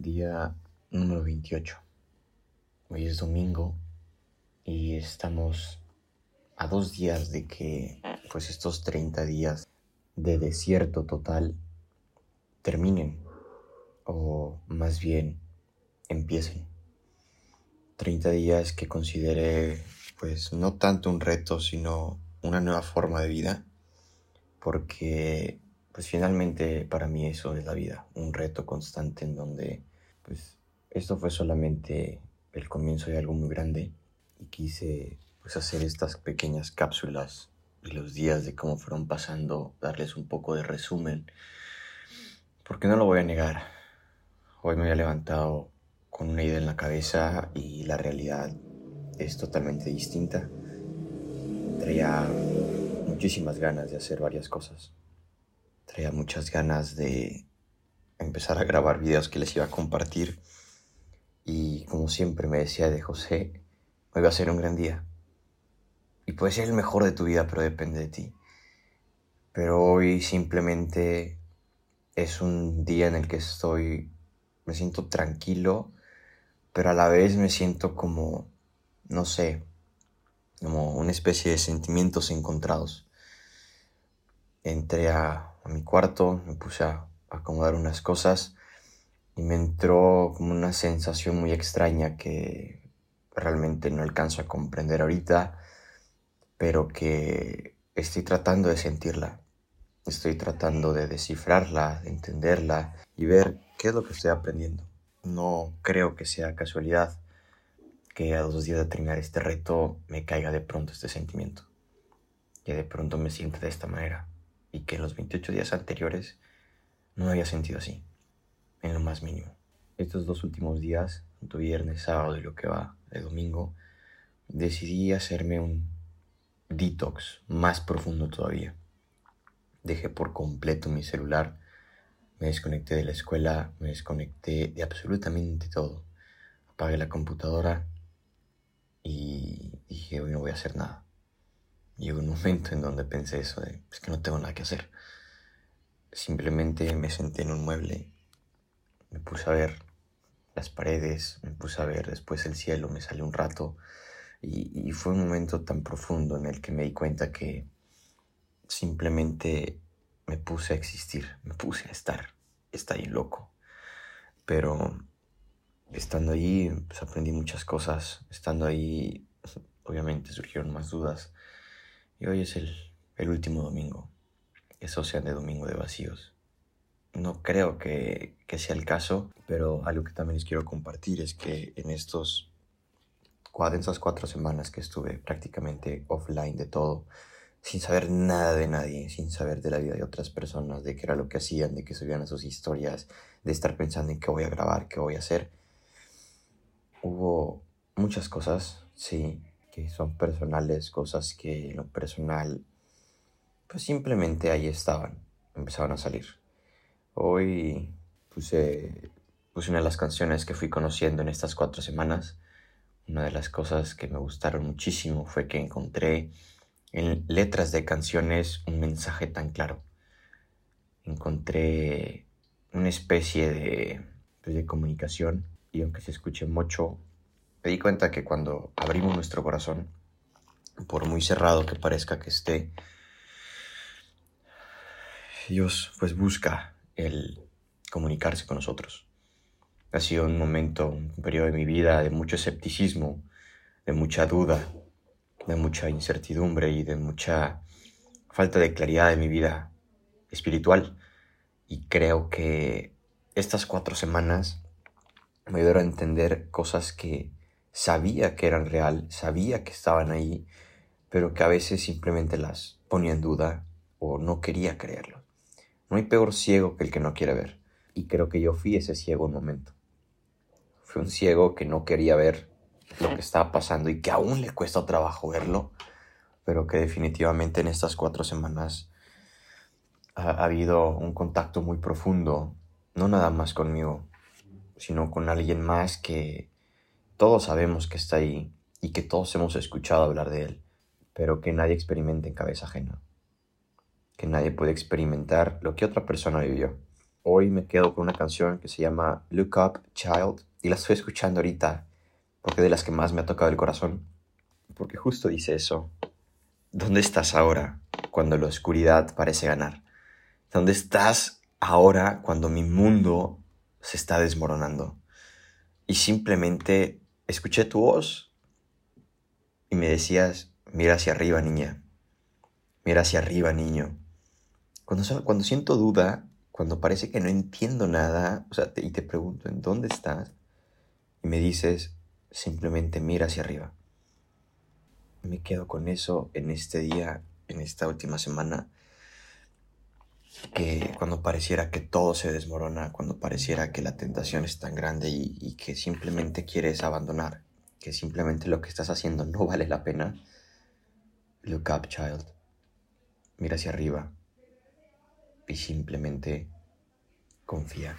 día número 28. Hoy es domingo y estamos a dos días de que pues estos 30 días de desierto total terminen o más bien empiecen. 30 días que consideré pues no tanto un reto sino una nueva forma de vida porque pues finalmente para mí eso es la vida, un reto constante en donde pues esto fue solamente el comienzo de algo muy grande y quise pues hacer estas pequeñas cápsulas y los días de cómo fueron pasando, darles un poco de resumen, porque no lo voy a negar, hoy me había levantado con una idea en la cabeza y la realidad es totalmente distinta. Traía muchísimas ganas de hacer varias cosas. Traía muchas ganas de empezar a grabar videos que les iba a compartir. Y como siempre me decía de José, hoy va a ser un gran día. Y puede ser el mejor de tu vida, pero depende de ti. Pero hoy simplemente es un día en el que estoy, me siento tranquilo, pero a la vez me siento como, no sé, como una especie de sentimientos encontrados. Entré a, mi cuarto, me puse a acomodar unas cosas y me entró como una sensación muy extraña que realmente no alcanzo a comprender ahorita, pero que estoy tratando de sentirla. Estoy tratando de descifrarla, de entenderla y ver qué es lo que estoy aprendiendo. No creo que sea casualidad que a dos días de terminar este reto me caiga de pronto este sentimiento. Que de pronto me sienta de esta manera. Y que en los 28 días anteriores no me había sentido así. En lo más mínimo. Estos dos últimos días, tanto viernes, sábado y lo que va de domingo, decidí hacerme un detox más profundo todavía. Dejé por completo mi celular, me desconecté de la escuela, me desconecté de absolutamente todo. Apagué la computadora y dije, hoy no voy a hacer nada. Llegó un momento en donde pensé eso de, es que no tengo nada que hacer. Simplemente me senté en un mueble, me puse a ver las paredes, me puse a ver después el cielo, me salió un rato y, fue un momento tan profundo en el que me di cuenta que simplemente me puse a existir, me puse a estar, está ahí loco. Pero estando ahí, pues aprendí muchas cosas. Estando ahí, obviamente surgieron más dudas. Y hoy es el último domingo. Eso sea de domingo de vacíos. No creo que, que, sea el caso, pero algo que también les quiero compartir es que en estos en esas cuatro semanas que estuve prácticamente offline de todo, sin saber nada de nadie, sin saber de la vida de otras personas, de qué era lo que hacían, de que subían sus historias, de estar pensando en qué voy a grabar, qué voy a hacer, hubo muchas cosas, sí, que son personales, cosas que en lo personal, pues simplemente ahí estaban, empezaban a salir. Hoy puse, puse una de las canciones que fui conociendo en estas cuatro semanas. Una de las cosas que me gustaron muchísimo fue que encontré en letras de canciones un mensaje tan claro. Encontré una especie de, pues, de comunicación y aunque se escuche mucho, me di cuenta que cuando abrimos nuestro corazón, por muy cerrado que parezca que esté, Dios pues busca el comunicarse con nosotros. Ha sido un momento, un periodo de mi vida de mucho escepticismo, de mucha duda, de mucha incertidumbre y de mucha falta de claridad de mi vida espiritual. Y creo que estas cuatro semanas me ayudaron a entender cosas que sabía que eran real, sabía que estaban ahí, pero que a veces simplemente las ponía en duda o no quería creerlo. No hay peor ciego que el que no quiere ver. Y creo que yo fui ese ciego un momento. Fui un ciego que no quería ver lo que estaba pasando y que aún le cuesta trabajo verlo, pero que definitivamente en estas cuatro semanas ha, ha habido un contacto muy profundo, no nada más conmigo, sino con alguien más que todos sabemos que está ahí y que todos hemos escuchado hablar de él, pero que nadie experimenta en cabeza ajena, que nadie puede experimentar lo que otra persona vivió, hoy me quedo con una canción que se llama Look Up Child y la estoy escuchando ahorita porque de las que más me ha tocado el corazón. Porque justo dice eso. ¿Dónde estás ahora cuando la oscuridad parece ganar? ¿Dónde estás ahora cuando mi mundo se está desmoronando? Y simplemente escuché tu voz y me decías, mira hacia arriba, niña. Mira hacia arriba, niño. Cuando, cuando siento duda, cuando parece que no entiendo nada, o sea, y te pregunto, ¿en dónde estás? Y me dices, simplemente mira hacia arriba. Me quedo con eso en este día, en esta última semana, que cuando pareciera que todo se desmorona, cuando pareciera que la tentación es tan grande y, y que simplemente quieres abandonar, que simplemente lo que estás haciendo no vale la pena, look up, child. Mira hacia arriba y simplemente confía.